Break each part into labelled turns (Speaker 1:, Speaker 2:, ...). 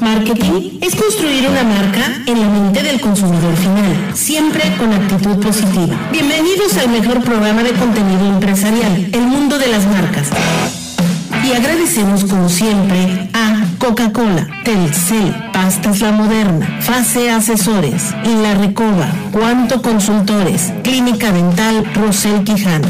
Speaker 1: Marketing es construir una marca en la mente del consumidor final, siempre con actitud positiva. Bienvenidos al mejor programa de contenido empresarial, El Mundo de las Marcas. Y agradecemos como siempre a Coca-Cola, Telcel, Pastas La Moderna, Fase Asesores, La Recoba, Cuanto Consultores, Clínica Dental Rosel Quijano.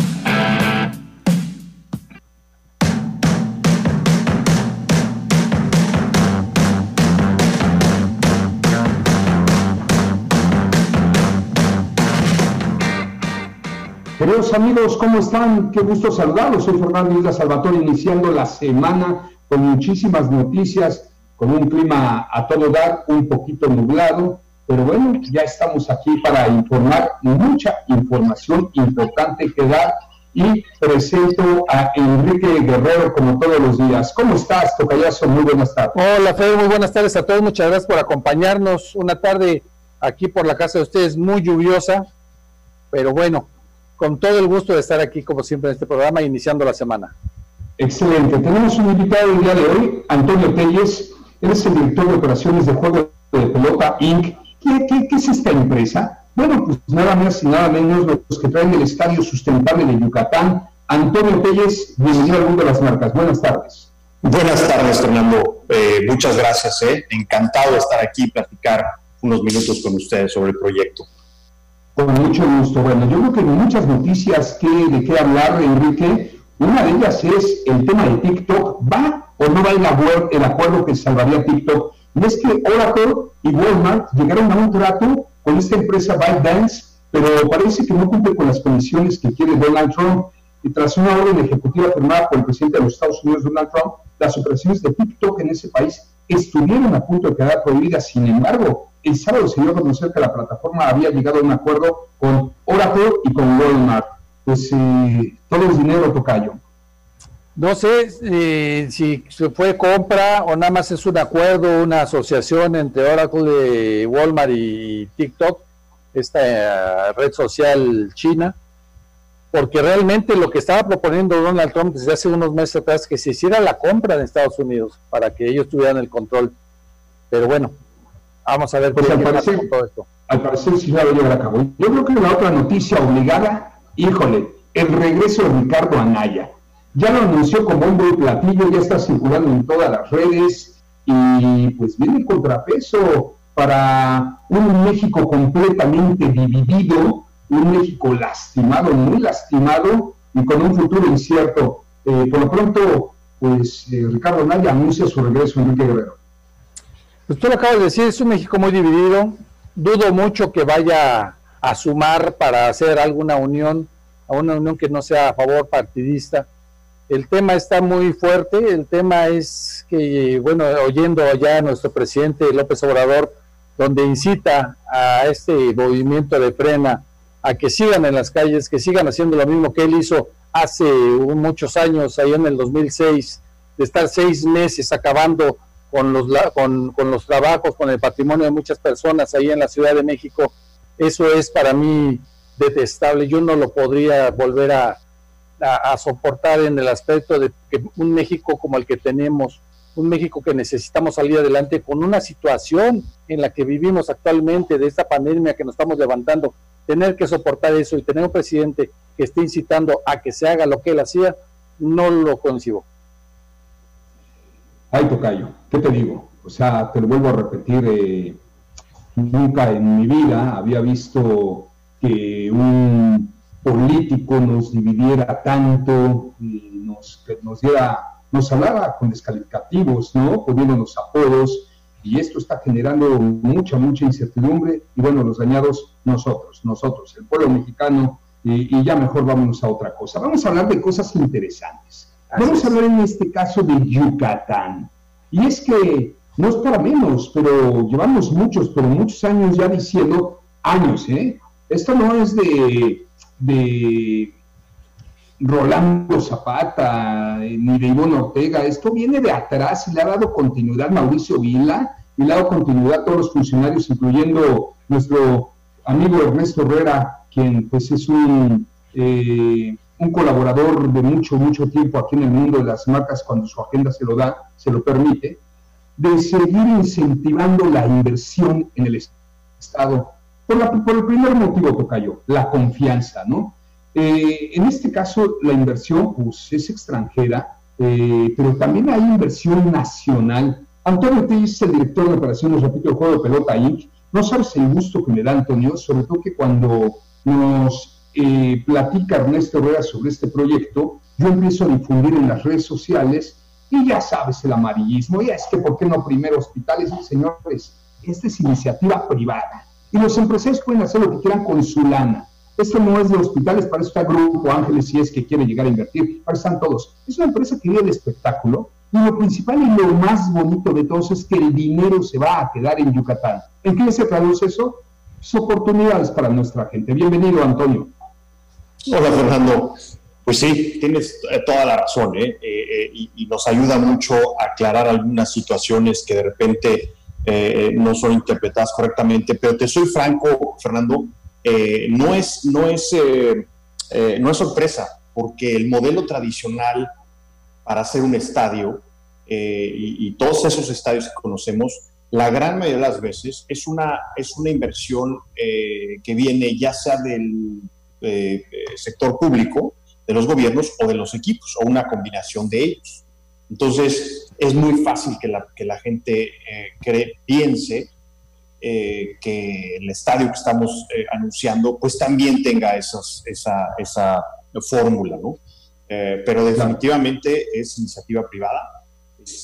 Speaker 2: Amigos, ¿cómo están? Qué gusto saludarlos. Soy Fernando Isla Salvatore, iniciando la semana con muchísimas noticias, con un clima a todo dar, un poquito nublado, pero bueno, ya estamos aquí para informar mucha información importante que dar y presento a Enrique Guerrero como todos los días. ¿Cómo estás, Tocayazo? Muy buenas tardes.
Speaker 3: Hola, Fede, muy buenas tardes a todos. Muchas gracias por acompañarnos. Una tarde aquí por la casa de ustedes muy lluviosa, pero bueno, con todo el gusto de estar aquí, como siempre, en este programa, iniciando la semana.
Speaker 2: Excelente. Tenemos un invitado el día de hoy, Antonio Telles. Él es el director de operaciones de juego de pelota Inc. ¿Qué, es esta empresa? Bueno, pues nada más y nada menos los que traen el Estadio Sustentable de Yucatán. Antonio Telles, bienvenido al mundo de las marcas. Buenas tardes.
Speaker 4: Buenas tardes, Fernando. Eh, muchas gracias. Eh. Encantado de estar aquí y platicar unos minutos con ustedes sobre el proyecto.
Speaker 2: Con mucho gusto. Bueno, yo creo que hay muchas noticias que, de qué hablar, Enrique. Una de ellas es el tema de TikTok. ¿Va o no va el, acuerdo que salvaría TikTok? Y es que Oracle y Walmart llegaron a un trato con esta empresa ByteDance, pero parece que no cumple con las condiciones que quiere Donald Trump. Y tras una orden ejecutiva firmada por el presidente de los Estados Unidos, Donald Trump, las operaciones de TikTok en ese país estuvieron a punto de quedar prohibidas. Sin embargo, el sábado se dio a conocer que la plataforma había llegado a un acuerdo con Oracle y con Walmart. Pues eh, todo el dinero, Tocayo.
Speaker 3: No sé eh, si fue compra o nada más es un acuerdo, una asociación entre Oracle, Walmart y TikTok, esta eh, red social china, porque realmente lo que estaba proponiendo Donald Trump desde hace unos meses atrás que se hiciera la compra en Estados Unidos para que ellos tuvieran el control. Pero bueno, Vamos a ver
Speaker 2: pues al parecer, todo esto. Al parecer sí va a llevar a cabo. Yo creo que la otra noticia obligada, híjole, el regreso de Ricardo Anaya. Ya lo anunció como un buen platillo, ya está circulando en todas las redes y pues viene el contrapeso para un México completamente dividido, un México lastimado, muy lastimado y con un futuro incierto. Eh, por lo pronto, pues eh, Ricardo Anaya anuncia su regreso en Enrique Guerrero.
Speaker 3: Pues tú lo acabas de decir, es un México muy dividido. Dudo mucho que vaya a sumar para hacer alguna unión, a una unión que no sea a favor partidista. El tema está muy fuerte, el tema es que, bueno, oyendo allá a nuestro presidente López Obrador, donde incita a este movimiento de frena a que sigan en las calles, que sigan haciendo lo mismo que él hizo hace muchos años, ahí en el 2006, de estar seis meses acabando con los, con, con los trabajos, con el patrimonio de muchas personas ahí en la Ciudad de México, eso es para mí detestable. Yo no lo podría volver a, a, soportar en el aspecto de que un México como el que tenemos, un México que necesitamos salir adelante con una situación en la que vivimos actualmente, de esta pandemia que nos estamos levantando, tener que soportar eso y tener un presidente que esté incitando a que se haga lo que él hacía, no lo concibo.
Speaker 2: Ay, Tocayo, ¿qué te digo? O sea, te lo vuelvo a repetir, eh, nunca en mi vida había visto que un político nos dividiera tanto, nos, nos diera, nos hablara con descalificativos, ¿no? Poniéndonos apodos, y esto está generando mucha, mucha incertidumbre, y bueno, los dañados nosotros, nosotros, el pueblo mexicano, y, y ya mejor vámonos a otra cosa. Vamos a hablar de cosas interesantes. Vamos a hablar en este caso de Yucatán. Y es que no es para menos, pero llevamos muchos, pero muchos años ya diciendo, años, ¿eh? Esto no es de, de Rolando Zapata ni de Ivonne Ortega, esto viene de atrás y le ha dado continuidad Mauricio Vila y le ha dado continuidad a todos los funcionarios, incluyendo nuestro amigo Ernesto Herrera, quien pues es un... Eh, un colaborador de mucho, mucho tiempo aquí en el mundo de las marcas cuando su agenda se lo da, se lo permite. de seguir incentivando la inversión en el Estado por, por el primer motivo, Tocayo, la confianza, ¿no? Eh, en este caso, la inversión pues, es extranjera, eh, pero también hay inversión nacional. Antonio Tellis el director de operaciones, repito, el juego de pelota Inc. No sabes el gusto que me da, Antonio, sobre todo que cuando nos eh, platica Ernesto Herrera sobre este proyecto, yo empiezo a difundir en las redes sociales y ya sabes el amarillismo, ya es que ¿por qué no primero hospitales? Señores, esta es iniciativa privada y los empresarios pueden hacer lo que quieran con su lana. Esto no es de hospitales, para eso está Grupo Ángeles si es que quiere llegar a invertir, para están todos. Es una empresa que vive el espectáculo y lo principal y lo más bonito de todo es que el dinero se va a quedar en Yucatán. ¿En qué se traduce eso? Es oportunidades para nuestra gente. Bienvenido, Antonio.
Speaker 4: Hola, Fernando. Pues sí, tienes eh, toda la razón, ¿eh? Eh, y, y, nos ayuda mucho a aclarar algunas situaciones que de repente no son interpretadas correctamente. Pero te soy franco, Fernando, eh, no, es, no, es, eh, eh, no es sorpresa, porque el modelo tradicional para hacer un estadio y, todos esos estadios que conocemos, la gran mayoría de las veces es una, es una inversión que viene ya sea del sector público, de los gobiernos o de los equipos, o una combinación de ellos. Entonces, es muy fácil que la, que la gente cree, piense eh, que el estadio que estamos eh, anunciando pues también tenga esa, esa fórmula, ¿no? Eh, pero definitivamente es iniciativa privada,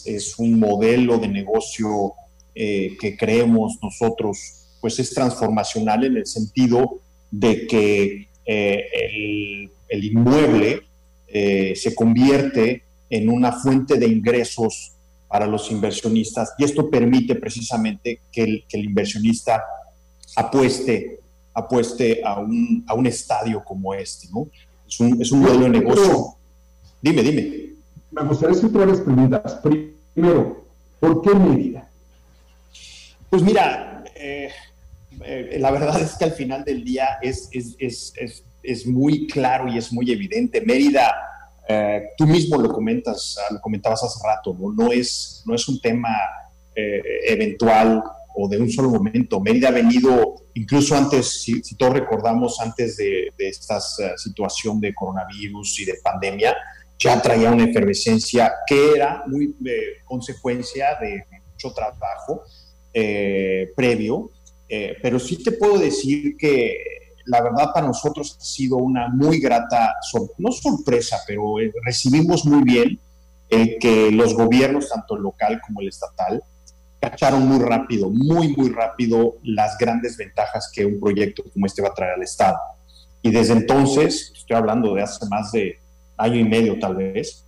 Speaker 4: es, un modelo de negocio que creemos nosotros pues es transformacional en el sentido de que el, el, inmueble se convierte en una fuente de ingresos para los inversionistas y esto permite precisamente que el, que el inversionista apueste, apueste a, un, a un estadio como este, ¿no? Es un, es un modelo de negocio. Dime, dime.
Speaker 2: Me gustaría hacer varias preguntas. Primero, ¿por qué Mérida?
Speaker 4: Pues mira, eh, eh, la verdad es que al final del día es, es, es, es, muy claro y es muy evidente. Mérida eh, tú mismo lo comentas, ah, lo comentabas hace rato, no, no, es, no es un tema eh, eventual o de un solo momento. Mérida ha venido, incluso antes, si, todos recordamos, antes de, esta eh, situación de coronavirus y de pandemia, ya traía una efervescencia que era muy consecuencia de mucho trabajo previo, pero sí te puedo decir que la verdad para nosotros ha sido una muy grata, no sorpresa, pero eh, recibimos muy bien que los gobiernos, tanto el local como el estatal, cacharon muy rápido, muy, muy rápido las grandes ventajas que un proyecto como este va a traer al Estado. Y desde entonces, estoy hablando de hace más de año y medio tal vez,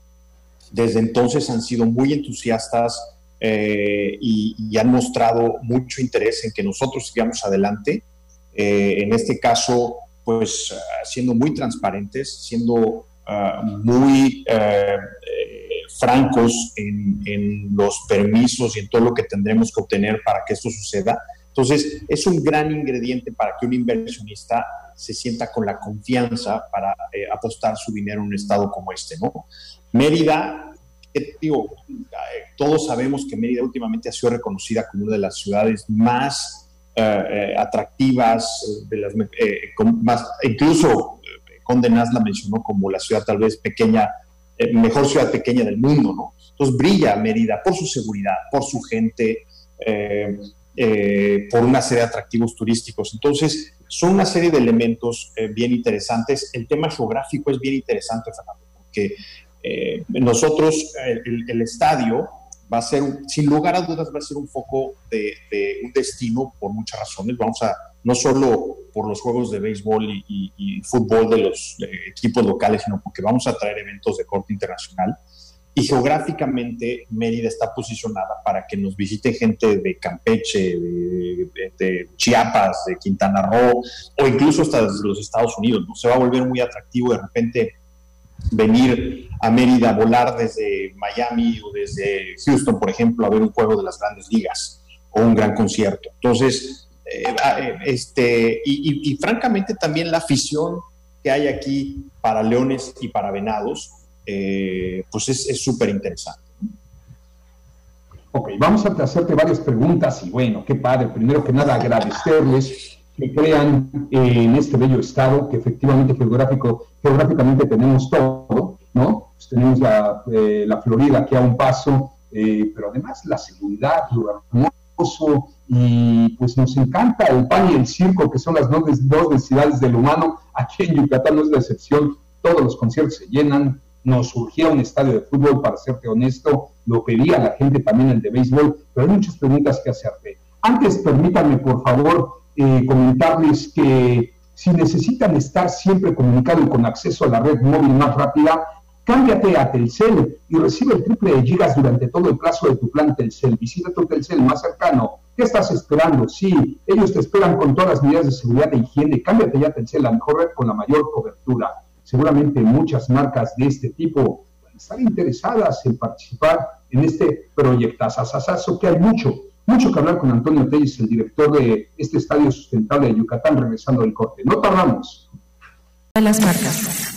Speaker 4: desde entonces han sido muy entusiastas eh, y, y, han mostrado mucho interés en que nosotros sigamos adelante eh, en este caso, pues siendo muy transparentes, siendo ah, muy eh, francos en, los permisos y en todo lo que tendremos que obtener para que esto suceda. Entonces, es un gran ingrediente para que un inversionista se sienta con la confianza para eh, apostar su dinero en un estado como este, ¿no? Mérida, digo, todos sabemos que Mérida últimamente ha sido reconocida como una de las ciudades más eh, eh, atractivas, de las, eh, más, incluso Conde Nast la mencionó como la ciudad tal vez pequeña, mejor ciudad pequeña del mundo, ¿no? Entonces brilla Mérida por su seguridad, por su gente, por una serie de atractivos turísticos. Entonces, son una serie de elementos bien interesantes. El tema geográfico es bien interesante, Fernando, porque nosotros, el, estadio, va a ser, sin lugar a dudas, va a ser un foco de, un destino por muchas razones. Vamos a, no solo por los juegos de béisbol y, fútbol de los equipos locales, sino porque vamos a traer eventos de corte internacional. Y geográficamente Mérida está posicionada para que nos visite gente de Campeche, de, Chiapas, de Quintana Roo, o incluso hasta desde los Estados Unidos. ¿no? Se va a volver muy atractivo de repente venir a Mérida, volar desde Miami o desde Houston, por ejemplo, a ver un juego de las grandes ligas o un gran concierto. Entonces, eh, eh, este, y, francamente también la afición que hay aquí para leones y para venados, eh, pues es súper interesante.
Speaker 2: Ok, vamos a hacerte varias preguntas y bueno, qué padre. Primero que nada, agradecerles que crean en este bello estado, que efectivamente geográfico, geográficamente tenemos todo, ¿no? Pues tenemos la, eh, la, Florida aquí a un paso, eh, pero además la seguridad, lo hermoso, y pues nos encanta el pan y el circo, que son las dos, dos necesidades del humano. Aquí en Yucatán no es la excepción, todos los conciertos se llenan, nos surgía un estadio de fútbol, para serte honesto, lo pedía la gente también el de béisbol, pero hay muchas preguntas que hacerte. Antes, permítanme, por favor, eh, comentarles que si necesitan estar siempre comunicado y con acceso a la red móvil más rápida, cámbiate a Telcel y recibe el triple de gigas durante todo el plazo de tu plan Telcel. Visita tu Telcel más cercano. ¿Qué estás esperando? Sí, ellos te esperan con todas las medidas de seguridad e higiene. Cámbiate ya a Telcel, la mejor red con la mayor cobertura seguramente muchas marcas de este tipo están interesadas en participar en este proyecto. Asasazo, que hay mucho, mucho que hablar con Antonio Telles, el director de este estadio sustentable de Yucatán, regresando del corte. No tardamos.
Speaker 1: Las marcas.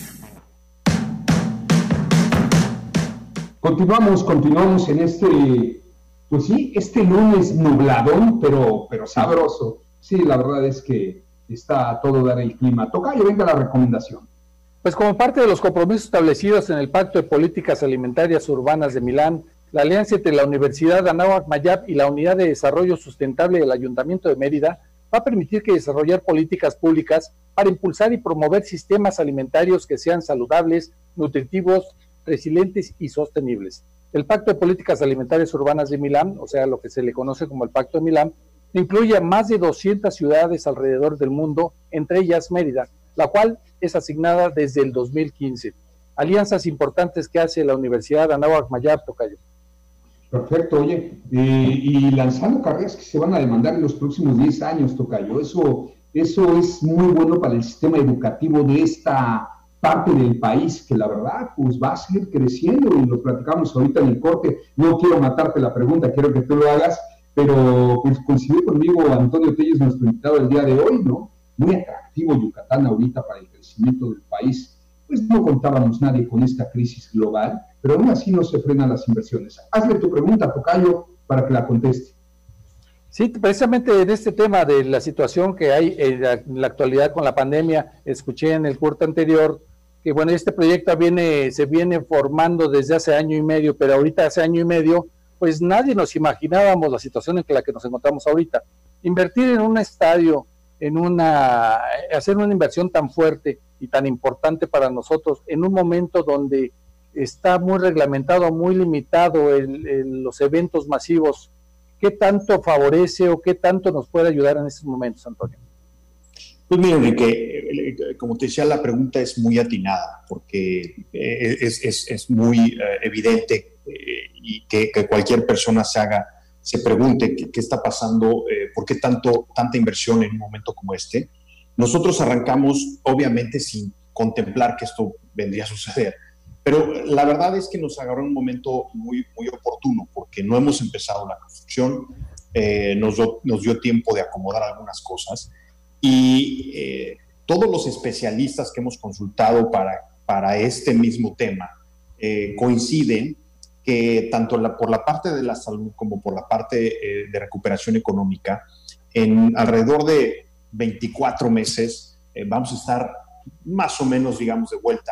Speaker 2: Continuamos, continuamos en este, pues sí, este lunes nubladón, pero, pero sabroso. Sí, la verdad es que está a todo dar el clima. Toca y venga la recomendación.
Speaker 3: Pues como parte de los compromisos establecidos en el Pacto de Políticas Alimentarias Urbanas de Milán, la alianza entre la Universidad Anáhuac Mayab y la Unidad de Desarrollo Sustentable del Ayuntamiento de Mérida va a permitir que desarrollar políticas públicas para impulsar y promover sistemas alimentarios que sean saludables, nutritivos, resilientes y sostenibles. El Pacto de Políticas Alimentarias Urbanas de Milán, o sea, lo que se le conoce como el Pacto de Milán, incluye a más de 200 ciudades alrededor del mundo, entre ellas Mérida, la cual es asignada desde el 2015. Alianzas importantes que hace la Universidad Anáhuac Mayab, Tocayo.
Speaker 2: Perfecto, oye, y lanzando carreras que se van a demandar en los próximos 10 años, Tocayo. Eso, eso es muy bueno para el sistema educativo de esta parte del país que la verdad pues va a seguir creciendo y lo platicamos ahorita en el corte. No quiero matarte la pregunta, quiero que tú lo hagas, pero pues coincidió conmigo Antonio Telles, nuestro invitado el día de hoy, ¿no? Muy atractivo Yucatán ahorita para el del país, pues no contábamos nadie con esta crisis global, pero aún así no se frenan las inversiones. Hazle tu pregunta, Tocayo, para que la conteste.
Speaker 3: Sí, precisamente en este tema de la situación que hay en la, actualidad con la pandemia, escuché en el curso anterior que bueno, este proyecto viene, se viene formando desde hace año y medio, pero ahorita hace año y medio, pues nadie nos imaginábamos la situación en la que nos encontramos ahorita. Invertir en un estadio en una, hacer una inversión tan fuerte y tan importante para nosotros en un momento donde está muy reglamentado, muy limitado el, los eventos masivos, ¿qué tanto favorece o qué tanto nos puede ayudar en estos momentos, Antonio?
Speaker 4: Pues mira, Enrique, eh, como te decía, la pregunta es muy atinada, porque eh, es, es, es muy eh, evidente y que, que, cualquier persona se haga se pregunte qué, está pasando, eh, por qué tanto, tanta inversión en un momento como este. Nosotros arrancamos, obviamente, sin contemplar que esto vendría a suceder, pero la verdad es que nos agarró un momento muy, muy oportuno, porque no hemos empezado la construcción, eh, nos, nos, dio tiempo de acomodar algunas cosas y eh, todos los especialistas que hemos consultado para, para este mismo tema coinciden que tanto por la parte de la salud como por la parte eh, de recuperación económica, en alrededor de 24 meses eh, vamos a estar más o menos, digamos, de vuelta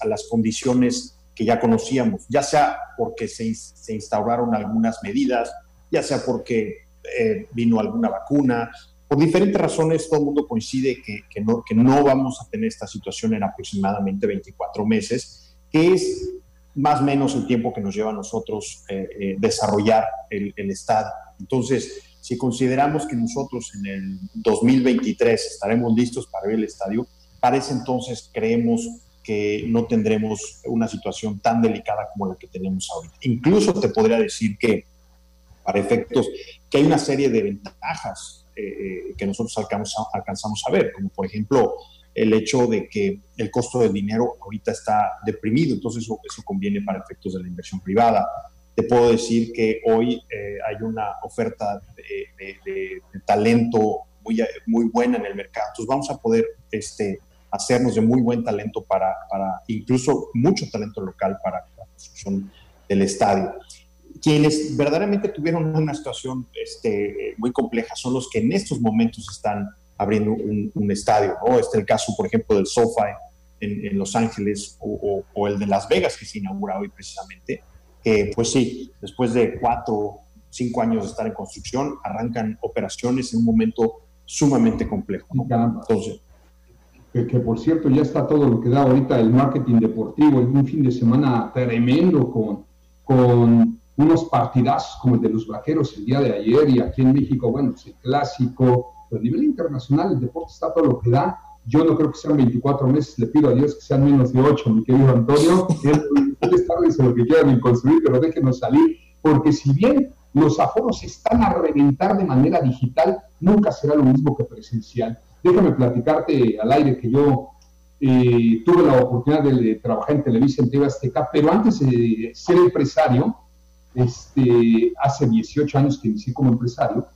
Speaker 4: a, las condiciones que ya conocíamos, ya sea porque se, se instauraron algunas medidas, ya sea porque eh, vino alguna vacuna, por diferentes razones todo el mundo coincide que, que, no, que no vamos a tener esta situación en aproximadamente 24 meses, que es más o menos el tiempo que nos lleva a nosotros eh, eh, desarrollar el, el, Estado. Entonces, si consideramos que nosotros en el 2023 estaremos listos para ver el estadio, para ese entonces creemos que no tendremos una situación tan delicada como la que tenemos ahorita. Incluso te podría decir que, para efectos, que hay una serie de ventajas eh, que nosotros alcanzamos, alcanzamos a ver, como por ejemplo el hecho de que el costo del dinero ahorita está deprimido, entonces eso, eso conviene para efectos de la inversión privada. Te puedo decir que hoy eh, hay una oferta de, talento muy, muy buena en el mercado, entonces vamos a poder este, hacernos de muy buen talento para, para incluso mucho talento local para la construcción del estadio. quienes verdaderamente tuvieron una situación este, muy compleja son los que en estos momentos están abriendo un, estadio. ¿no? Este es el caso, por ejemplo, del SoFi en, Los Ángeles o, el de Las Vegas, que se inaugura hoy precisamente. Pues sí, después de cuatro, cinco años de estar en construcción, arrancan operaciones en un momento sumamente complejo.
Speaker 2: Entonces, que, por cierto ya está todo lo que da ahorita el marketing deportivo, un fin de semana tremendo con, con unos partidazos como el de los vaqueros el día de ayer y aquí en México, bueno, es el clásico, pero a nivel internacional el deporte está todo lo que da. Yo no creo que sean 24 meses, le pido a Dios que sean menos de 8, mi querido Antonio. Ustedes tardes lo que quieran en construir, pero déjenos salir, porque si bien los aforos están a reventar de manera digital, nunca será lo mismo que presencial. Déjame platicarte al aire que yo eh, tuve la oportunidad de, trabajar en Televisa en TV Azteca, pero antes de ser empresario, este, hace 18 años que inicié como empresario,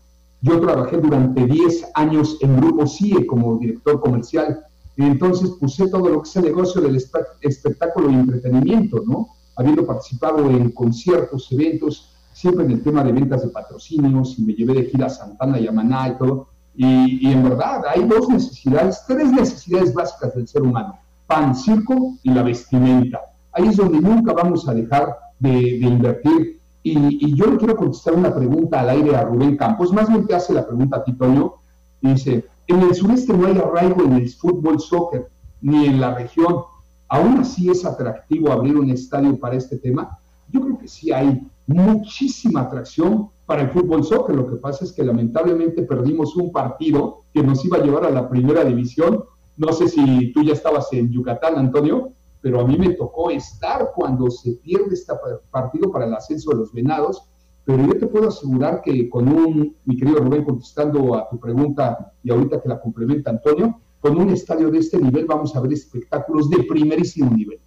Speaker 2: yo trabajé durante 10 años en Grupo CIE como director comercial. Entonces puse todo lo que es el negocio del espectáculo y entretenimiento, ¿no? Habiendo participado en conciertos, eventos, siempre en el tema de ventas de patrocinios, y me llevé de gira a Santana y a Maná y todo. Y, en verdad hay dos necesidades, tres necesidades básicas del ser humano, pan, circo y la vestimenta. Ahí es donde nunca vamos a dejar de, invertir. Y, yo le quiero contestar una pregunta al aire a Rubén Campos, más bien te hace la pregunta a ti, Toño, dice, en el sureste no hay arraigo en el fútbol, soccer, ni en la región. ¿Aún así es atractivo abrir un estadio para este tema? Yo creo que sí hay muchísima atracción para el fútbol soccer. Lo que pasa es que lamentablemente perdimos un partido que nos iba a llevar a la primera división. No sé si tú ya estabas en Yucatán, Antonio, pero a mí me tocó estar cuando se pierde este partido para el ascenso de los venados. Pero yo te puedo asegurar que con un, mi querido Rubén, contestando a tu pregunta y ahorita que la complementa Antonio, con un estadio de este nivel vamos a ver espectáculos de primerísimo nivel.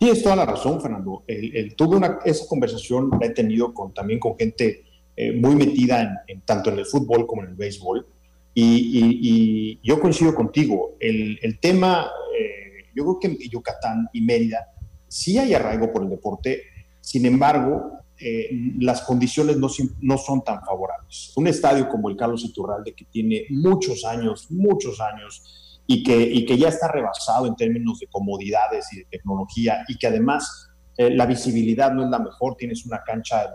Speaker 4: Tienes toda la razón, Fernando. El, tuve una, esa conversación la he tenido con, también con gente eh, muy metida en, tanto en el fútbol como en el béisbol. Y, yo coincido contigo. El, tema, eh, yo creo que en Yucatán y Mérida sí hay arraigo por el deporte, sin embargo, eh, las condiciones no, no, son tan favorables. Un estadio como el Carlos Iturralde, que tiene muchos años, muchos años, y que, y que ya está rebasado en términos de comodidades y de tecnología y que además eh, la visibilidad no es la mejor, tienes una cancha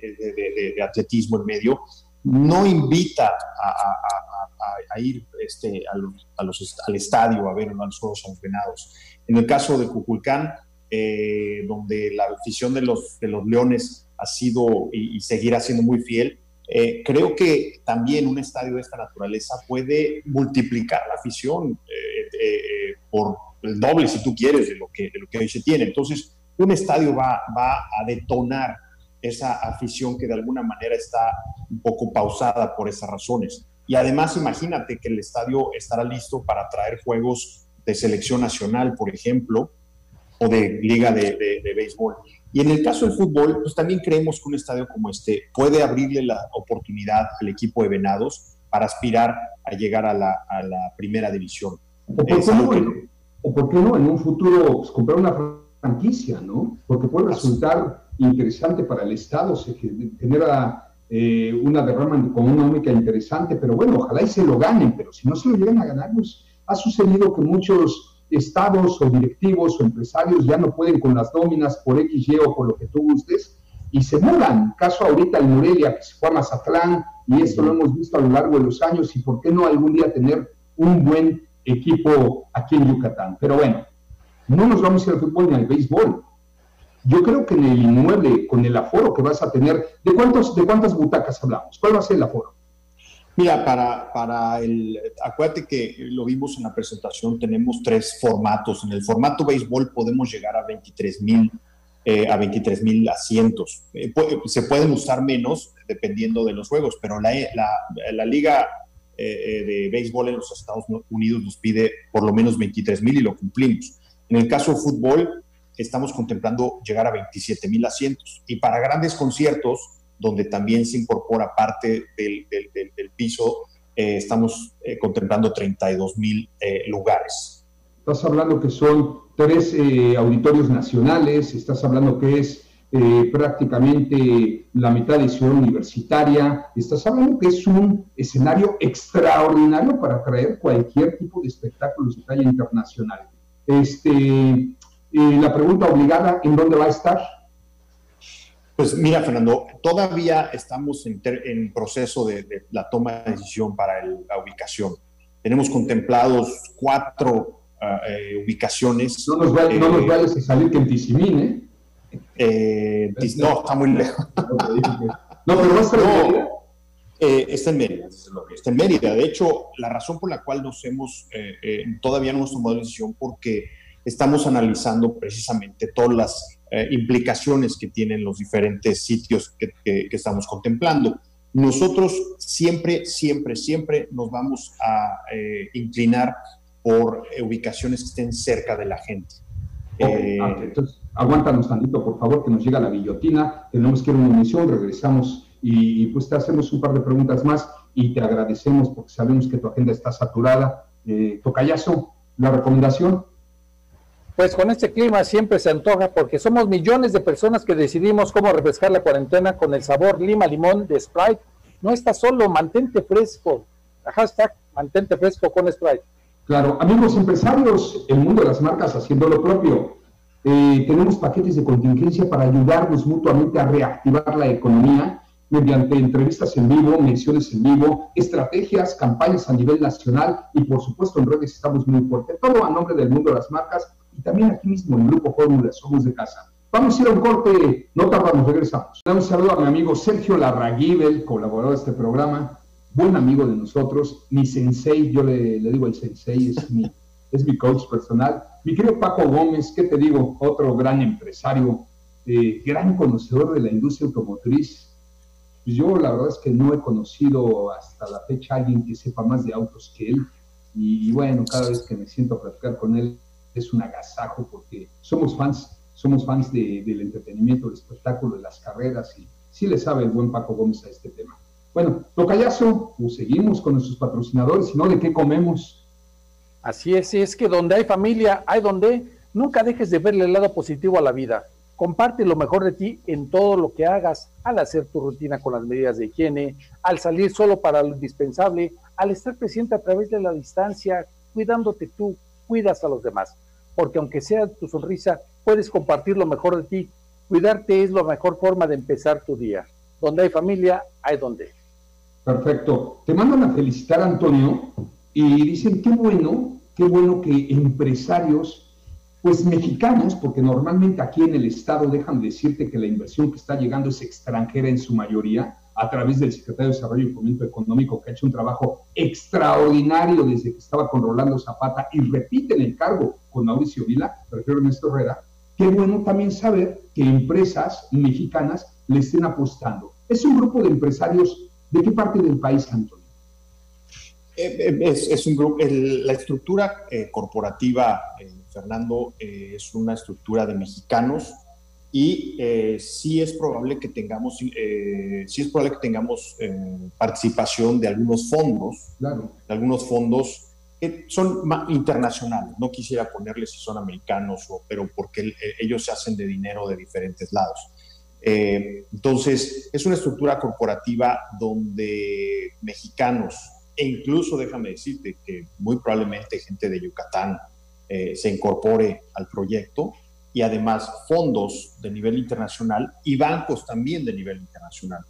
Speaker 4: de, de, atletismo en medio, no invita a, a, a, ir este, a los, al estadio a ver a los Juegos Venados. En el caso de Cuculcán, eh, donde la afición de los, de los Leones ha sido y, y seguirá siendo muy fiel, eh, creo que también un estadio de esta naturaleza puede multiplicar la afición eh, eh, por el doble, si tú quieres, de lo que, de lo que hoy se tiene. Entonces, un estadio va, va a detonar esa afición que de alguna manera está un poco pausada por esas razones. Y además, imagínate que el estadio estará listo para traer juegos de selección nacional, por ejemplo, o de liga de, de, de béisbol. Y en el caso del fútbol, pues también creemos que un estadio como este puede abrirle la oportunidad al equipo de Venados para aspirar a llegar a la, a la primera división.
Speaker 2: O por, qué no, en un futuro pues, comprar una franquicia, ¿no? Porque puede resultar interesante para el Estado, se genera eh, una derrama económica interesante, pero bueno, ojalá y se lo ganen, pero si no se lo llegan a ganar, pues ha sucedido que muchos estados o directivos o empresarios ya no pueden con las nóminas por X, Y o por lo que tú gustes y se mudan. Caso ahorita en Morelia, que se fue a Mazatlán, y esto lo hemos visto a lo largo de los años, y por qué no algún día tener un buen equipo aquí en Yucatán. Pero bueno, no nos vamos a ir al fútbol ni al béisbol. Yo creo que en el inmueble, con el aforo que vas a tener, ¿de, cuántos, de cuántas butacas hablamos? ¿Cuál va a ser el aforo?
Speaker 4: Mira, para, para el, acuérdate que lo vimos en la presentación, tenemos tres formatos. En el formato béisbol podemos llegar a 23 mil eh, a 23 mil asientos. Eh, se pueden usar menos dependiendo de los juegos, pero la, la, liga eh, de béisbol en los Estados Unidos nos pide por lo menos 23 mil y lo cumplimos. En el caso de fútbol, estamos contemplando llegar a 27 mil asientos. Y para grandes conciertos, donde también se incorpora parte del, piso, eh, estamos eh, contemplando 32 mil eh, lugares.
Speaker 2: Estás hablando que son tres auditorios nacionales, estás hablando que es eh, prácticamente la mitad de ciudad universitaria. Estás hablando que es un escenario extraordinario para traer cualquier tipo de espectáculos de talla internacional. Este, eh, la pregunta obligada, ¿en dónde va a estar?
Speaker 4: Pues mira, Fernando, todavía estamos en, proceso de, la toma de decisión para la ubicación. Tenemos contemplados cuatro ah, eh, ubicaciones.
Speaker 2: No nos, va, no nos vayas a salir que en Tizimín,
Speaker 4: ¿eh? no, está muy lejos.
Speaker 2: no, pero a estar en Mérida.
Speaker 4: Eh, está en Mérida, está en Mérida. De hecho, la razón por la cual nos hemos, todavía no hemos tomado decisión, porque estamos analizando precisamente todas las eh, implicaciones que tienen los diferentes sitios que, estamos contemplando. Nosotros siempre, siempre, siempre nos vamos a eh, inclinar por ubicaciones que estén cerca de la gente.
Speaker 2: Eh, entonces, aguántanos tantito, por favor, que nos llega la guillotina, tenemos que ir a una emisión, regresamos y, pues te hacemos un par de preguntas más y te agradecemos porque sabemos que tu agenda está saturada. tocayazo, la recomendación
Speaker 3: pues con este clima siempre se antoja porque somos millones de personas que decidimos cómo refrescar la cuarentena con el sabor lima limón de Sprite. No está solo, mantente fresco. Hashtag mantente fresco con Sprite.
Speaker 2: Claro, amigos empresarios, el mundo de las marcas haciendo lo propio. Eh, tenemos paquetes de contingencia para ayudarnos mutuamente a reactivar la economía mediante entrevistas en vivo, menciones en vivo, estrategias, campañas a nivel nacional y por supuesto en redes estamos muy fuertes. Todo a nombre del mundo de las marcas y también aquí mismo en Grupo Fórmula Somos de Casa. Vamos a ir a un corte, no tardamos, regresamos. Un saludo a mi amigo Sergio Larraguibel, colaborador de este programa, buen amigo de nosotros, mi sensei, yo le, digo el sensei, es mi, es mi coach personal. Mi querido Paco Gómez, ¿qué te digo? Otro gran empresario, eh, gran conocedor de la industria automotriz. Pues yo la verdad es que no he conocido hasta la fecha a alguien que sepa más de autos que él. Y bueno, cada vez que me siento a platicar con él, es un agasajo porque somos fans, somos fans del entretenimiento, del espectáculo, de las carreras y sí le sabe el buen Paco Gómez a este tema. Bueno, tocayazo, pues seguimos con nuestros patrocinadores, y no de qué comemos.
Speaker 3: Así es, es que donde hay familia, hay donde, nunca dejes de verle el lado positivo a la vida. Comparte lo mejor de ti en todo lo que hagas, al hacer tu rutina con las medidas de higiene, al salir solo para lo indispensable, al estar presente a través de la distancia, cuidándote tú, cuidas a los demás, porque aunque sea tu sonrisa, puedes compartir lo mejor de ti. Cuidarte es la mejor forma de empezar tu día. Donde hay familia, hay donde.
Speaker 2: Perfecto. Te mandan a felicitar, Antonio, y dicen, qué bueno, qué bueno que empresarios, pues mexicanos, porque normalmente aquí en el Estado dejan decirte que la inversión que está llegando es extranjera en su mayoría, a través del secretario de Desarrollo y Fomento Económico, que ha hecho un trabajo extraordinario desde que estaba con Rolando Zapata y repite el encargo con Mauricio Vila, prefiero Ernesto Herrera, qué bueno también saber que empresas mexicanas le estén apostando. Es un grupo de empresarios, ¿de qué parte del país, Antonio?
Speaker 4: Eh, eh, es, un grupo, la estructura eh, corporativa, Fernando, es una estructura de mexicanos y eh, sí es probable que tengamos, eh, sí es probable que tengamos eh, participación de algunos fondos, de algunos fondos que son internacionales. No quisiera ponerles si son americanos, o, pero porque ellos se hacen de dinero de diferentes lados. entonces, es una estructura corporativa donde mexicanos, e incluso déjame decirte que muy probablemente gente de Yucatán se incorpore al proyecto, y además fondos de nivel internacional y bancos también de nivel internacional.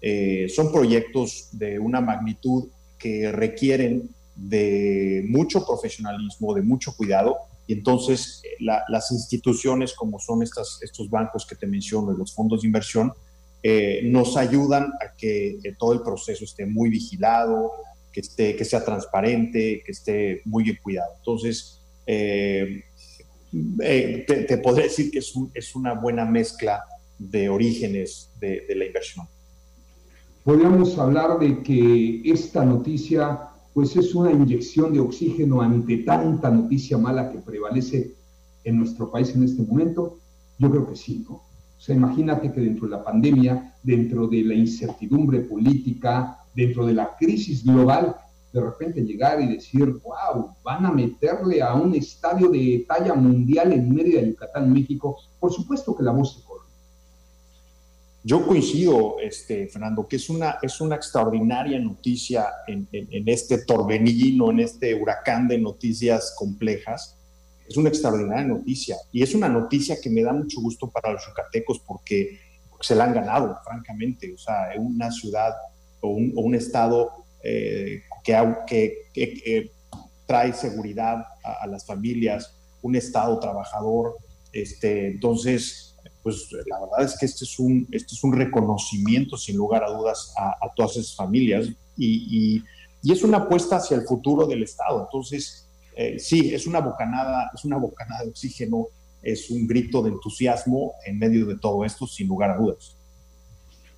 Speaker 4: Eh, son proyectos de una magnitud que requieren de mucho profesionalismo, de mucho cuidado, y entonces eh, las instituciones como son estas, estos bancos que te menciono, los fondos de inversión, eh, nos ayudan a que todo el proceso esté muy vigilado, que, esté, que sea transparente, que esté muy bien cuidado. Entonces, eh, te, podría decir que es, es, una buena mezcla de orígenes de, la inversión.
Speaker 2: Podríamos hablar de que esta noticia pues es una inyección de oxígeno ante tanta noticia mala que prevalece en nuestro país en este momento. Yo creo que sí, ¿no? O sea, imagínate que dentro de la pandemia, dentro de la incertidumbre política, dentro de la crisis global, de repente llegar y decir, wow, van a meterle a un estadio de talla mundial en medio de Yucatán, México, por supuesto que la voz se corre.
Speaker 4: yo coincido, este, Fernando, que es una, es una extraordinaria noticia en, este torbellino, en este huracán de noticias complejas. Es una extraordinaria noticia y es una noticia que me da mucho gusto para los yucatecos porque, se la han ganado, francamente. O sea, una ciudad o un, estado eh, que, que, trae seguridad a, a, las familias, un estado trabajador. Este, entonces, pues la verdad es que este es un, este es un reconocimiento, sin lugar a dudas, a, todas esas familias y, es una apuesta hacia el futuro del Estado. Entonces, eh, sí, es una bocanada, es una bocanada de oxígeno, es un grito de entusiasmo en medio de todo esto, sin lugar a dudas.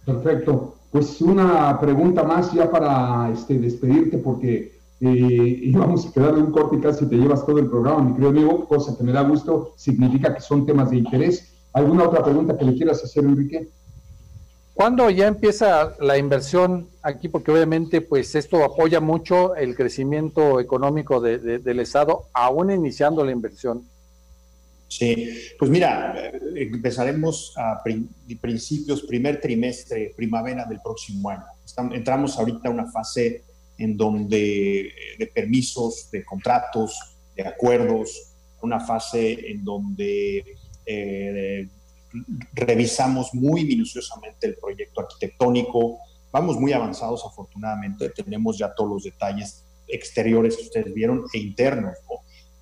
Speaker 2: Perfecto. Pues una pregunta más ya para este, despedirte, porque eh, íbamos a quedar un corte y casi te llevas todo el programa, mi querido amigo, cosa que me da gusto, significa que son temas de interés. ¿Alguna otra pregunta que le quieras hacer, Enrique?
Speaker 3: ¿Cuándo ya empieza la inversión aquí? Porque obviamente pues esto apoya mucho el crecimiento económico del Estado, aún iniciando la inversión.
Speaker 4: Sí, pues mira, eh, empezaremos a principios, primer trimestre, primavera del próximo año. entramos ahorita a una fase en donde eh, de permisos, de contratos, de acuerdos, una fase en donde eh, revisamos muy minuciosamente el proyecto arquitectónico, vamos muy avanzados afortunadamente, tenemos ya todos los detalles exteriores que ustedes vieron e internos,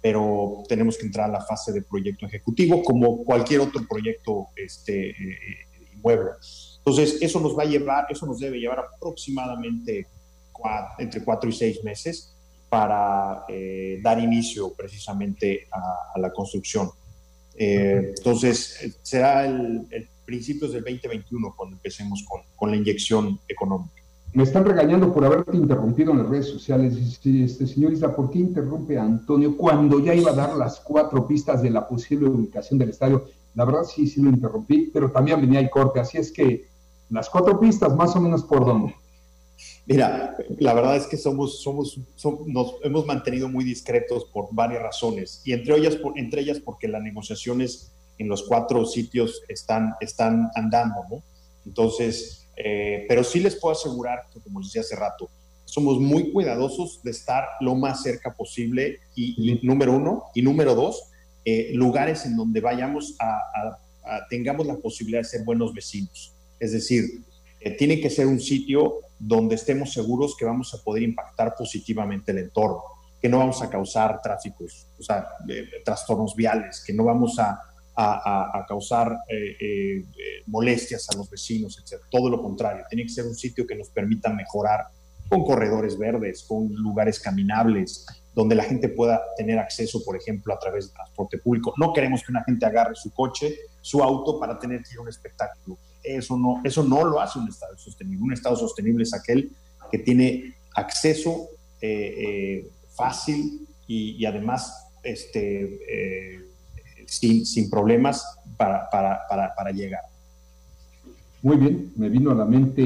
Speaker 4: pero tenemos que entrar a la fase de proyecto ejecutivo como cualquier otro proyecto este, eh, inmueble. Entonces, eso nos va a llevar, eso nos debe llevar aproximadamente entre cuatro y seis meses para eh, dar inicio precisamente a la construcción. Eh, entonces, será el, principios del 2021 cuando empecemos con, con, la inyección económica.
Speaker 2: Me están regañando por haberte interrumpido en las redes sociales. Este, este, señor Isla, ¿por qué interrumpe a Antonio cuando ya iba a dar las cuatro pistas de la posible ubicación del estadio? La verdad sí, sí lo interrumpí, pero también venía el corte, así es que las cuatro pistas más o menos por dónde.
Speaker 4: Mira, la verdad es que somos, somos, nos hemos mantenido muy discretos por varias razones y entre ellas, por, entre ellas porque las negociaciones en los cuatro sitios están, están andando, ¿no? Entonces, eh, pero sí les puedo asegurar que, como les decía hace rato, somos muy cuidadosos de estar lo más cerca posible y, número uno, y número dos, eh, lugares en donde vayamos a, tengamos la posibilidad de ser buenos vecinos. Es decir, eh, tiene que ser un sitio donde estemos seguros que vamos a poder impactar positivamente el entorno, que no vamos a causar tráficos, o sea, trastornos viales, que no vamos a, a, causar eh, eh, molestias a los vecinos, etc. Todo lo contrario, tiene que ser un sitio que nos permita mejorar con corredores verdes, con lugares caminables, donde la gente pueda tener acceso, por ejemplo, a través de transporte público. No queremos que una gente agarre su coche, su auto para tener que ir a un espectáculo eso no, eso no lo hace un Estado sostenible. Un Estado sostenible es aquel que tiene acceso eh, eh, fácil y, además este, eh, sin, problemas para, llegar.
Speaker 2: Muy bien, me vino a la mente,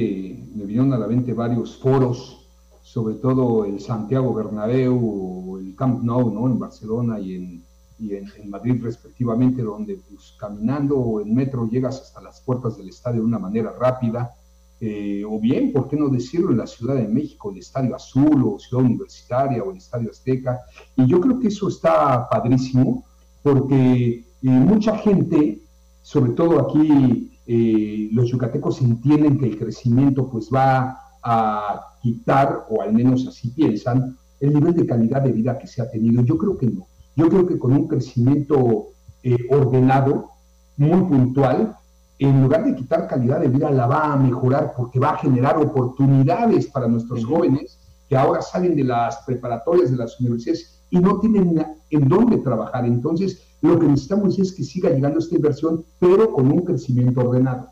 Speaker 2: me vinieron a la mente varios foros, sobre todo el Santiago Bernabéu, el Camp Nou, ¿no? En Barcelona y en y en, Madrid respectivamente, donde pues, caminando o en metro llegas hasta las puertas del estadio de una manera rápida, eh, o bien, ¿por qué no decirlo en la Ciudad de México, el Estadio Azul o Ciudad Universitaria o el Estadio Azteca? Y yo creo que eso está padrísimo porque eh, mucha gente, sobre todo aquí eh, los yucatecos entienden que el crecimiento pues va a quitar, o al menos así piensan, el nivel de calidad de vida que se ha tenido. Yo creo que no. Yo creo que con un crecimiento eh, ordenado, muy puntual, en lugar de quitar calidad de vida, la va a mejorar porque va a generar oportunidades para nuestros jóvenes que ahora salen de las preparatorias de las universidades y no tienen en dónde trabajar. Entonces, lo que necesitamos es que siga llegando esta inversión, pero con un crecimiento ordenado.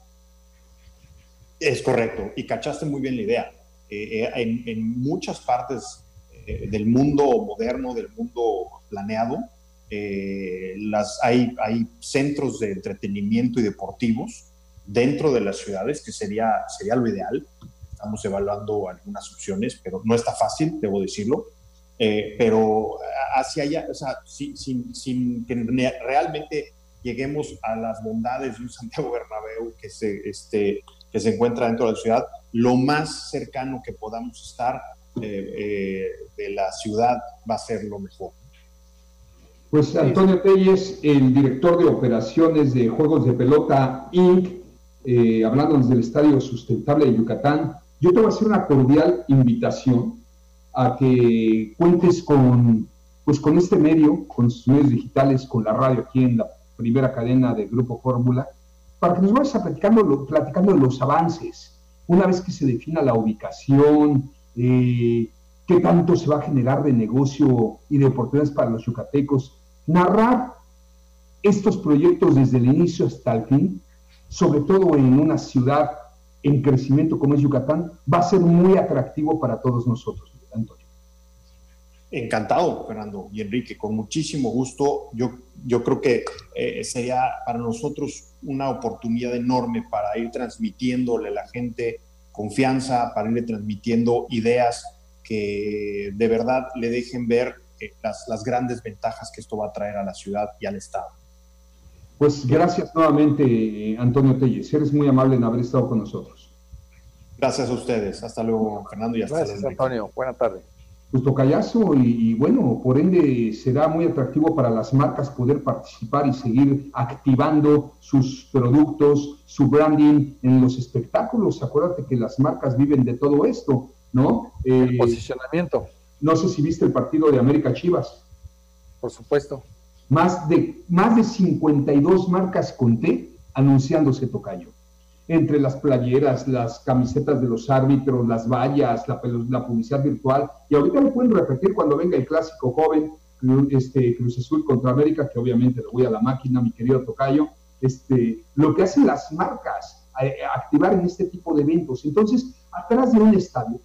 Speaker 4: Es correcto, y cachaste muy bien la idea. Eh, eh, en, muchas partes del mundo moderno, del mundo planeado. Eh, las, hay, hay centros de entretenimiento y deportivos dentro de las ciudades, que sería, sería lo ideal. Estamos evaluando algunas opciones, pero no está fácil, debo decirlo. Eh, pero hacia allá, o sea, sin, sin, sin, que realmente lleguemos a las bondades de un Santiago Bernabéu que se, este, que se encuentra dentro de la ciudad, lo más cercano que podamos estar eh, eh, de la ciudad va a ser lo mejor.
Speaker 2: Pues Antonio Telles, el director de operaciones de Juegos de Pelota Inc., eh, hablándonos del Estadio Sustentable de Yucatán, yo te voy a hacer una cordial invitación a que cuentes con, pues con este medio, con sus medios digitales, con la radio aquí en la primera cadena de Grupo Fórmula, para que nos vayas a platicando, platicando los avances, una vez que se defina la ubicación, eh, qué tanto se va a generar de negocio y de oportunidades para los yucatecos, narrar estos proyectos desde el inicio hasta el fin, sobre todo en una ciudad en crecimiento como es Yucatán, va a ser muy atractivo para todos nosotros.
Speaker 4: Encantado, Fernando y Enrique, con muchísimo gusto. Yo, yo creo que eh, sería para nosotros una oportunidad enorme para ir transmitiéndole a la gente confianza, para irle transmitiendo ideas que de verdad le dejen ver eh, las, las grandes ventajas que esto va a traer a la ciudad y al Estado.
Speaker 2: Pues gracias nuevamente, Antonio Telles. Eres muy amable en haber estado con nosotros.
Speaker 4: Gracias a ustedes. Hasta luego, Fernando, y hasta
Speaker 3: Gracias, Antonio. Buenas tardes.
Speaker 2: Pues tocayazo y, y, bueno, por ende será muy atractivo para las marcas poder participar y seguir activando sus productos, su branding en los espectáculos. Acuérdate que las marcas viven de todo esto, ¿no?
Speaker 3: El eh, posicionamiento.
Speaker 2: No sé si viste el partido de América Chivas.
Speaker 3: Por supuesto.
Speaker 2: Más de, más de 52 marcas conté anunciándose Tocayo. Entre las playeras, las camisetas de los árbitros, las vallas, la, publicidad virtual. Y ahorita lo pueden repetir cuando venga el clásico joven, este, Cruz Azul contra América, que obviamente lo voy a la máquina, mi querido Tocayo. Este, lo que hacen las marcas, activar en este tipo de eventos. Entonces, atrás de un estadio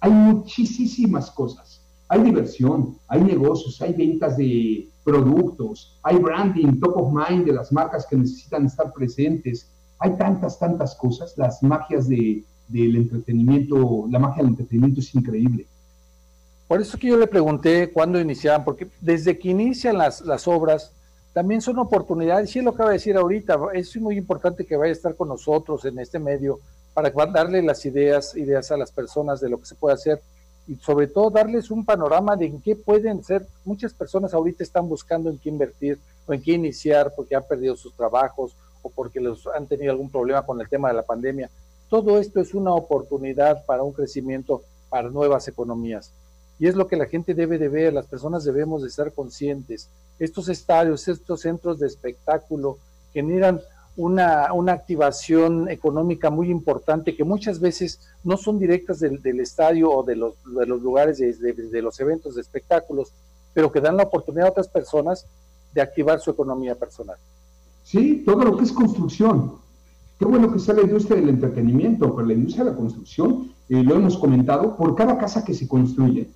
Speaker 2: hay muchísimas cosas. Hay diversión, hay negocios, hay ventas de productos, hay branding, top of mind de las marcas que necesitan estar presentes. Hay tantas, tantas cosas. Las magias de, del entretenimiento, la magia del entretenimiento es increíble.
Speaker 3: Por eso que yo le pregunté cuándo iniciaban, porque desde que inician las, obras, también son oportunidades, y lo acaba de decir ahorita, es muy importante que vaya a estar con nosotros en este medio para darle las ideas, ideas a las personas de lo que se puede hacer y sobre todo darles un panorama de en qué pueden ser. Muchas personas ahorita están buscando en qué invertir o en qué iniciar porque han perdido sus trabajos porque los han tenido algún problema con el tema de la pandemia. Todo esto es una oportunidad para un crecimiento para nuevas economías. Y es lo que la gente debe de ver, las personas debemos de ser conscientes. Estos estadios, estos centros de espectáculo generan una, una, activación económica muy importante que muchas veces no son directas del, estadio o de los, lugares de, de, los eventos de espectáculos, pero que dan la oportunidad a otras personas de activar su economía personal.
Speaker 2: Sí, todo lo que es construcción. Qué bueno que sea la industria del entretenimiento, pero la industria de la construcción, eh, lo hemos comentado, por cada casa que se construye,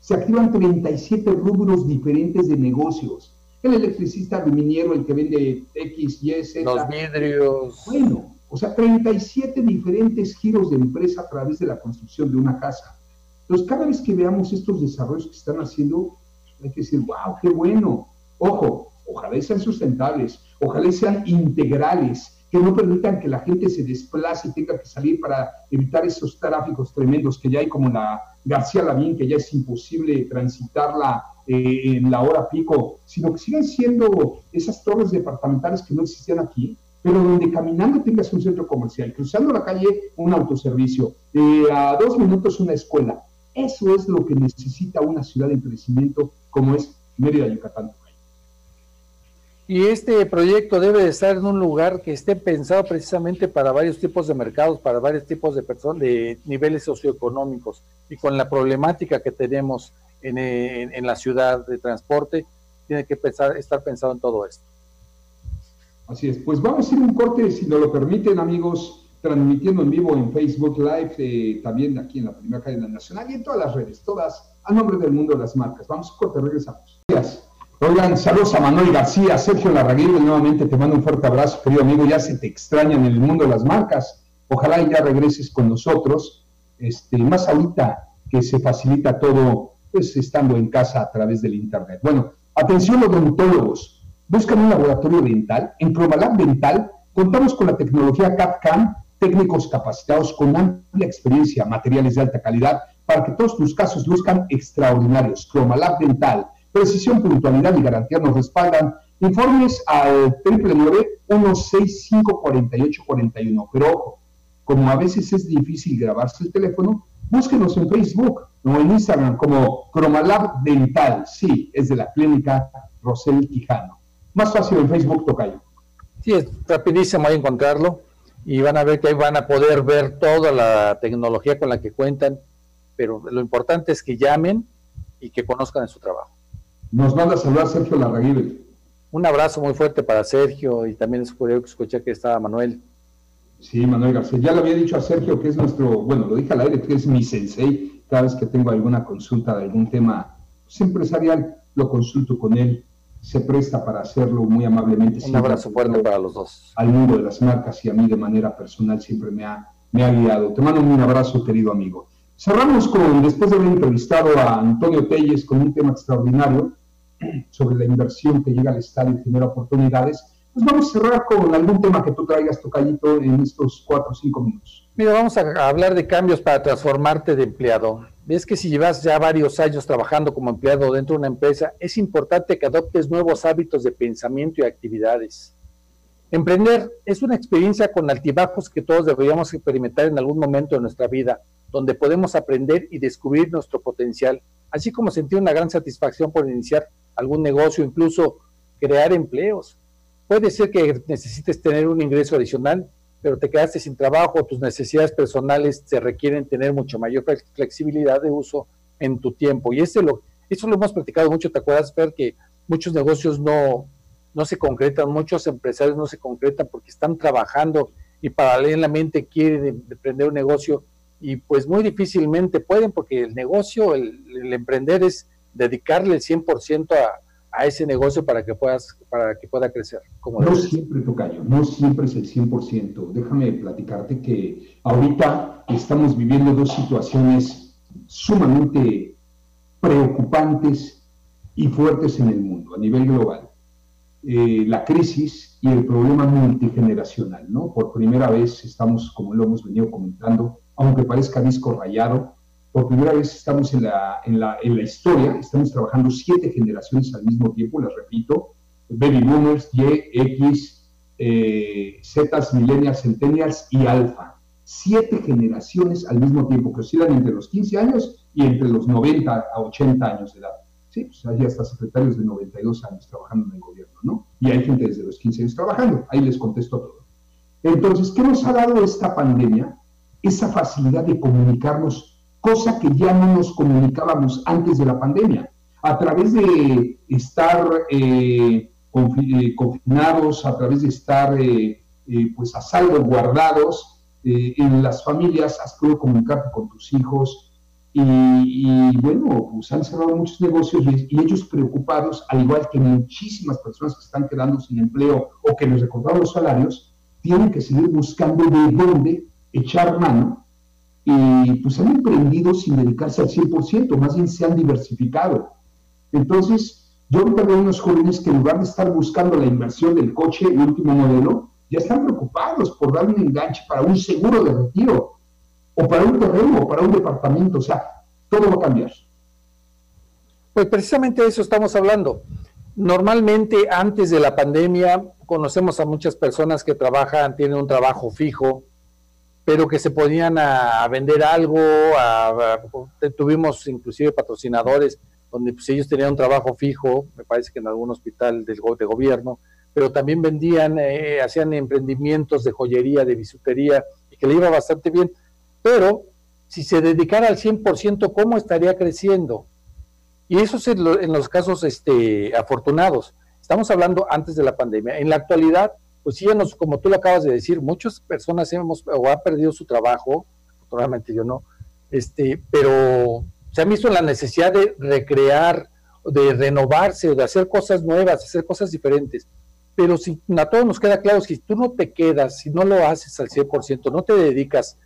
Speaker 2: se activan 37 rubros diferentes de negocios el electricista aluminiero, el que vende X, Y, Z.
Speaker 3: Los vidrios.
Speaker 2: Bueno, o sea, 37 diferentes giros de empresa a través de la construcción de una casa. Entonces, cada vez que veamos estos desarrollos que están haciendo, hay que decir, wow, qué bueno. Ojo, ojalá sean sustentables, ojalá sean integrales, que no permitan que la gente se desplace y tenga que salir para evitar esos tráficos tremendos que ya hay como la García Lavín, que ya es imposible transitarla eh, en la hora pico, sino que siguen siendo esas torres departamentales que no existían aquí, pero donde caminando tengas un centro comercial, cruzando la calle un autoservicio, eh, a dos minutos una escuela. Eso es lo que necesita una ciudad en crecimiento como es Mérida, Yucatán.
Speaker 3: Y este proyecto debe de estar en un lugar que esté pensado precisamente para varios tipos de mercados, para varios tipos de personas, de niveles socioeconómicos y con la problemática que tenemos en, la ciudad de transporte, tiene que pensar, estar pensado en todo esto.
Speaker 2: Así es, pues vamos a ir un corte, si nos lo permiten amigos, transmitiendo en vivo en Facebook Live, eh, también aquí en la primera cadena nacional y en todas las redes, todas a nombre del mundo de las marcas. Vamos a corte, regresamos. Gracias. Oigan, saludos a Manuel García, Sergio Larraguirre, nuevamente te mando un fuerte abrazo, querido amigo, ya se te extraña en el mundo de las marcas. Ojalá ya regreses con nosotros, este, más ahorita que se facilita todo pues estando en casa a través del Internet. Bueno, atención odontólogos, buscan un laboratorio dental. En Promalab Dental contamos con la tecnología CAD-CAM técnicos capacitados con amplia experiencia, materiales de alta calidad, para que todos tus casos luzcan extraordinarios. Cromalab Dental, precisión, puntualidad y garantía nos respaldan. Informes al 999-165-4841. Pero ojo, como a veces es difícil grabarse el teléfono, búsquenos en Facebook o en Instagram como Cromalab Dental. Sí, es de la clínica Rosel Quijano. Más fácil en Facebook, Tocayo.
Speaker 3: Sí, es rapidísimo ahí encontrarlo y van a ver que ahí van a poder ver toda la tecnología con la que cuentan, pero lo importante es que llamen y que conozcan en su trabajo.
Speaker 2: Nos manda a saludar Sergio Larraguibel.
Speaker 3: Un abrazo muy fuerte para Sergio y también escuché que estaba Manuel.
Speaker 2: Sí, Manuel García. Ya le había dicho a Sergio que es nuestro, bueno, lo dije al aire, que es mi sensei. Cada vez que tengo alguna consulta de algún tema pues, empresarial, lo consulto con él se presta para hacerlo muy amablemente.
Speaker 3: Un abrazo fuerte para los dos.
Speaker 2: Al mundo de las marcas y a mí de manera personal siempre me ha, me ha guiado. Te mando un abrazo, querido amigo. Cerramos con, después de haber entrevistado a Antonio Telles con un tema extraordinario sobre la inversión que llega al Estado y genera oportunidades, pues vamos a cerrar con algún tema que tú traigas, Tocayito, en estos cuatro o cinco minutos.
Speaker 3: Mira, vamos a hablar de cambios para transformarte de empleado ves que si llevas ya varios años trabajando como empleado dentro de una empresa, es importante que adoptes nuevos hábitos de pensamiento y actividades. Emprender es una experiencia con altibajos que todos deberíamos experimentar en algún momento de nuestra vida, donde podemos aprender y descubrir nuestro potencial, así como sentir una gran satisfacción por iniciar algún negocio, incluso crear empleos. Puede ser que necesites tener un ingreso adicional pero te quedaste sin trabajo, tus necesidades personales te requieren tener mucho mayor flexibilidad de uso en tu tiempo. Y ese lo, eso lo hemos platicado mucho, ¿te acuerdas, Fer? Que muchos negocios no, no se concretan, muchos empresarios no se concretan porque están trabajando y paralelamente quieren em, emprender un negocio y pues muy difícilmente pueden porque el negocio, el, el emprender es dedicarle el 100% a, a ese negocio para que puedas para que pueda crecer.
Speaker 2: Como no siempre, Tocayo, no siempre es el 100%. Déjame platicarte que ahorita estamos viviendo dos situaciones sumamente preocupantes y fuertes en el mundo a nivel global. Eh, la crisis y el problema multigeneracional, ¿no? Por primera vez estamos, como lo hemos venido comentando, aunque parezca disco rayado, por primera vez estamos en la, en la, en la historia, estamos trabajando siete generaciones al mismo tiempo, les repito, Baby Boomers, Y, X, eh, Millennials, Centennials y Alpha. Siete generaciones al mismo tiempo que oscilan entre los 15 años y entre los 90 a 80 años de edad. Sí, pues hay hasta secretarios de 92 años trabajando en el gobierno, ¿no? Y hay gente desde los 15 años trabajando. Ahí les contesto todo. Entonces, ¿qué nos ha dado esta pandemia? Esa facilidad de comunicarnos cosa que ya no nos comunicábamos antes de la pandemia. A través de estar eh, eh, confinados, a través de estar eh, pues a salvo guardados en las familias, has podido comunicarte con tus hijos y, bueno, pues han cerrado muchos negocios y, ellos preocupados, al igual que muchísimas personas que están quedando sin empleo o que les recordaron los salarios, tienen que seguir buscando de dónde echar mano y pues han emprendido sin dedicarse al 100%, más bien se han diversificado. Entonces, yo ahorita veo unos jóvenes que en lugar de estar buscando la inversión del coche, el último modelo, ya están preocupados por dar un enganche para un seguro de retiro, o para un terreno, o para un departamento, o sea, todo va a cambiar.
Speaker 3: Pues precisamente de eso estamos hablando. Normalmente antes de la pandemia conocemos a muchas personas que trabajan, tienen un trabajo fijo, pero que se ponían a, vender algo, tuvimos inclusive patrocinadores donde pues, ellos tenían un trabajo fijo, me parece que en algún hospital de, de gobierno, pero también vendían, eh, hacían emprendimientos de joyería, de bisutería, y que le iba bastante bien, pero si se dedicara al 100%, ¿cómo estaría creciendo? Y eso es en, en los casos este, afortunados. Estamos hablando antes de la pandemia. En la actualidad, pues sí, nos, como tú lo acabas de decir, muchas personas hemos o han perdido su trabajo, naturalmente yo no, este, pero se han visto la necesidad de recrear, de renovarse, de hacer cosas nuevas, hacer cosas diferentes. Pero si a todos nos queda claro, si tú no te quedas, si no lo haces al 100%, no te dedicas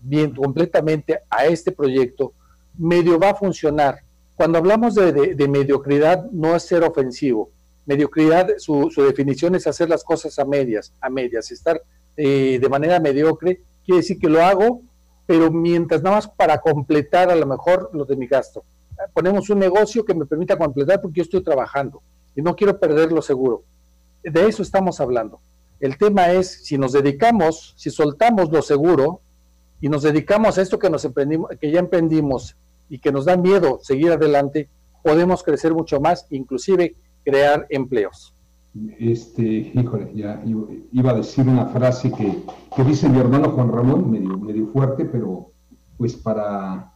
Speaker 3: bien completamente a este proyecto, medio va a funcionar. Cuando hablamos de mediocridad, no es ser ofensivo, Mediocridad, su, definición es hacer las cosas a medias, a medias, estar eh, de manera mediocre quiere decir que lo hago, pero mientras nada más para completar a lo mejor lo de mi gasto. Ponemos un negocio que me permita completar porque yo estoy trabajando y no quiero perder lo seguro. De eso estamos hablando. El tema es si nos dedicamos, si soltamos lo seguro y nos dedicamos a esto que nos emprendimos, que ya emprendimos y que nos da miedo seguir adelante, podemos crecer mucho más, inclusive crear empleos.
Speaker 2: Este, híjole, ya iba a decir una frase que, que dice mi hermano Juan Ramón, medio, medio fuerte, pero pues para,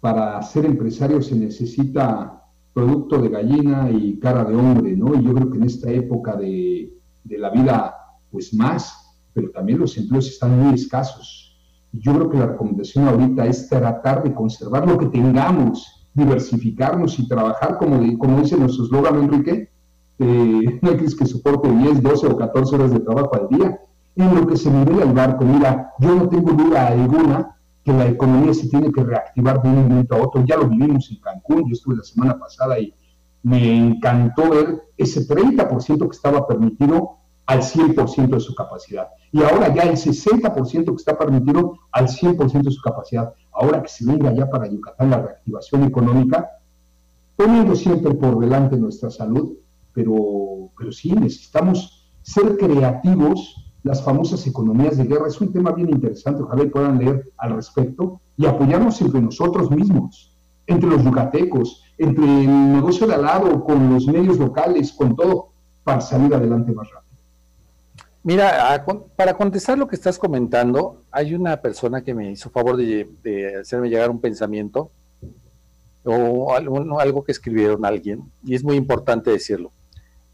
Speaker 2: para ser empresario se necesita producto de gallina y cara de hombre, ¿no? Y yo creo que en esta época de, de la vida, pues más, pero también los empleos están muy escasos. Yo creo que la recomendación ahorita es tratar de conservar lo que tengamos, diversificarnos y trabajar, como, como dice nuestro eslogan, Enrique, eh, no que soporte 10, 12 o 14 horas de trabajo al día. En lo que se nivela el barco, mira, yo no tengo duda alguna que la economía se tiene que reactivar de un momento a otro. Ya lo vivimos en Cancún, yo estuve la semana pasada y me encantó ver ese 30% que estaba permitido al 100% de su capacidad. Y ahora ya el 60% que está permitido al 100% de su capacidad. Ahora que se venga ya para Yucatán la reactivación económica, poniendo siempre por delante nuestra salud, pero, pero sí, necesitamos ser creativos. Las famosas economías de guerra es un tema bien interesante, ojalá puedan leer al respecto y apoyarnos entre nosotros mismos, entre los yucatecos, entre el negocio de al lado, con los medios locales, con todo, para salir adelante más rápido.
Speaker 3: Mira, para contestar lo que estás comentando, hay una persona que me hizo favor de, hacerme llegar un pensamiento o algo, algo que escribieron alguien, y es muy importante decirlo.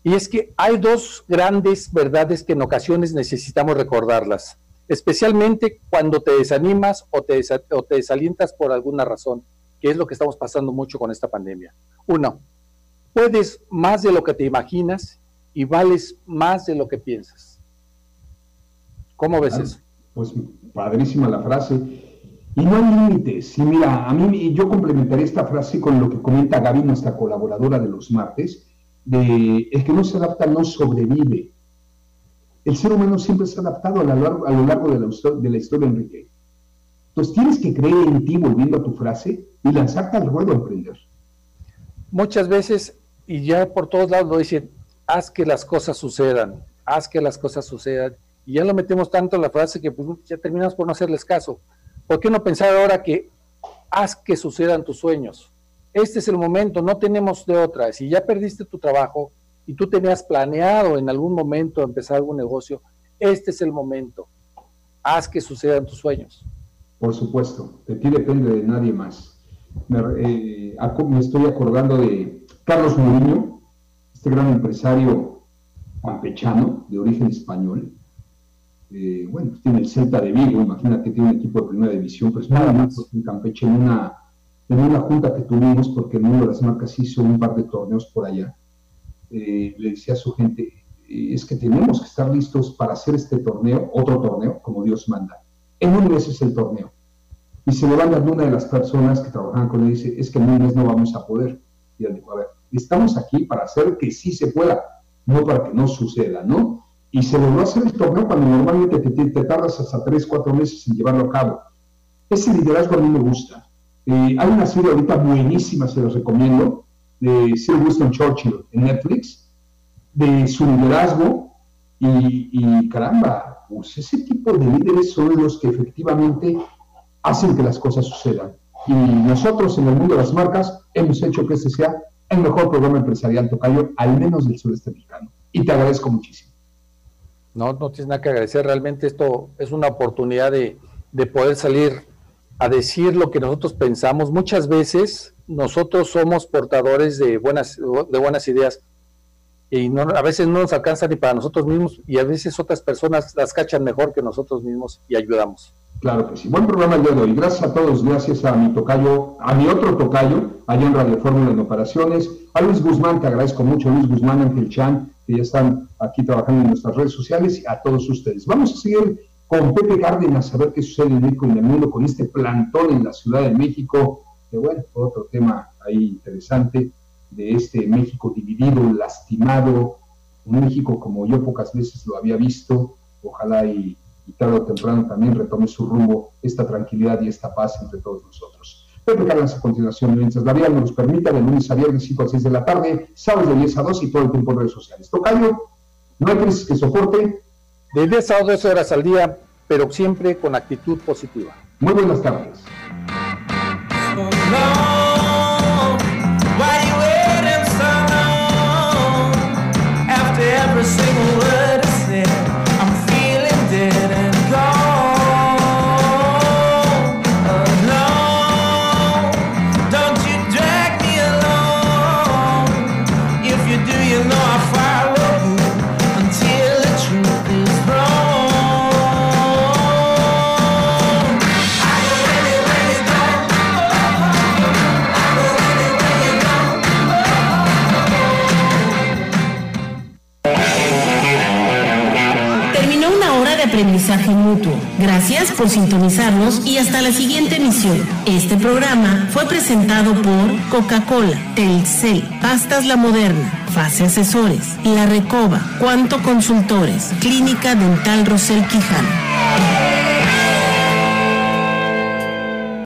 Speaker 3: Y es que hay dos grandes verdades que en ocasiones necesitamos recordarlas, especialmente cuando te desanimas o te, o te desalientas por alguna razón, que es lo que estamos pasando mucho con esta pandemia. Uno, puedes más de lo que te imaginas y vales más de lo que piensas. ¿Cómo ves eso?
Speaker 2: Pues padrísima la frase. Y no hay límites. Y mira, a mí yo complementaré esta frase con lo que comenta Gaby, nuestra colaboradora de los martes, de el que no se adapta no sobrevive. El ser humano siempre se ha adaptado a lo largo, a lo largo de, la, de la historia, Enrique. Entonces tienes que creer en ti, volviendo a tu frase, y lanzarte al ruedo a emprender.
Speaker 3: Muchas veces, y ya por todos lados lo dicen, haz que las cosas sucedan, haz que las cosas sucedan. Y ya lo metemos tanto en la frase que pues, ya terminamos por no hacerles caso. ¿Por qué no pensar ahora que haz que sucedan tus sueños? este es el momento, no tenemos de otra. Si ya perdiste tu trabajo y tú tenías planeado en algún momento empezar algún negocio, este es el momento. Haz que sucedan tus sueños.
Speaker 2: Por supuesto, de ti depende de nadie más. Me, eh, estoy acordando de Carlos Mourinho, este gran empresario campechano de origen español. Eh, bueno, tiene el Celta de Vigo, imagínate, tiene un equipo de primera división, pero es más en Campeche en una en una junta que tuvimos, porque el mundo de las marcas hizo un par de torneos por allá, eh, le decía a su gente, eh, es que tenemos que estar listos para hacer este torneo, otro torneo, como Dios manda. En un mes es el torneo. Y se levanta una de las personas que trabajaban con él y dice, es que en un mes no vamos a poder. Y él dijo, a ver, estamos aquí para hacer que sí se pueda, no para que no suceda, ¿no? Y se logró hacer el torneo cuando normalmente te, tardas hasta tres, cuatro meses en llevarlo a cabo. Ese liderazgo a mí me gusta eh, hay una serie ahorita buenísima, se los recomiendo, de Sir Winston Churchill en Netflix, de su liderazgo y, caramba, pues ese tipo de líderes son los que efectivamente hacen que las cosas sucedan. Y nosotros en el mundo de las marcas hemos hecho que este sea el mejor programa empresarial tocayo, al menos del sureste mexicano. Y te agradezco muchísimo.
Speaker 3: No, no tienes nada que agradecer. Realmente esto es una oportunidad de, de poder salir a decir lo que nosotros pensamos. Muchas veces nosotros somos portadores de buenas, de buenas ideas y no, a veces no nos alcanza ni para nosotros mismos y a veces otras personas las cachan mejor que nosotros mismos y ayudamos.
Speaker 2: Claro que sí. Buen programa el día de hoy. Gracias a todos. Gracias a mi tocayo, a mi otro tocayo, allá en Radio Fórmula en Operaciones. A Luis Guzmán, te agradezco mucho. Luis Guzmán, Ángel Chan, ya están aquí trabajando en nuestras redes sociales. A todos ustedes. Vamos a seguir con Pepe Cárdenas a ver qué sucede en México y en el mundo con este plantón en la Ciudad de México, que bueno, otro tema ahí interesante de este México dividido, lastimado, un México como yo pocas veces lo había visto, ojalá y
Speaker 5: tarde o temprano también retome su rumbo esta tranquilidad y esta paz entre todos nosotros. Pepe Carlas a continuación, mientras la vida nos permita, de lunes a viernes 5 a 6 de la tarde, sábados de 10 a 2 y todo el tiempo en redes sociales. Tocayo, no hay crisis que soporte.
Speaker 3: De 10 a 12 horas al día, pero siempre con actitud positiva.
Speaker 5: Muy buenas tardes.
Speaker 1: Mutuo. Gracias por sintonizarnos y hasta la siguiente emisión. Este programa fue presentado por Coca-Cola, Telcel, Pastas La Moderna, Fase Asesores, La Recoba, Cuanto Consultores, Clínica Dental Rosel Quijano.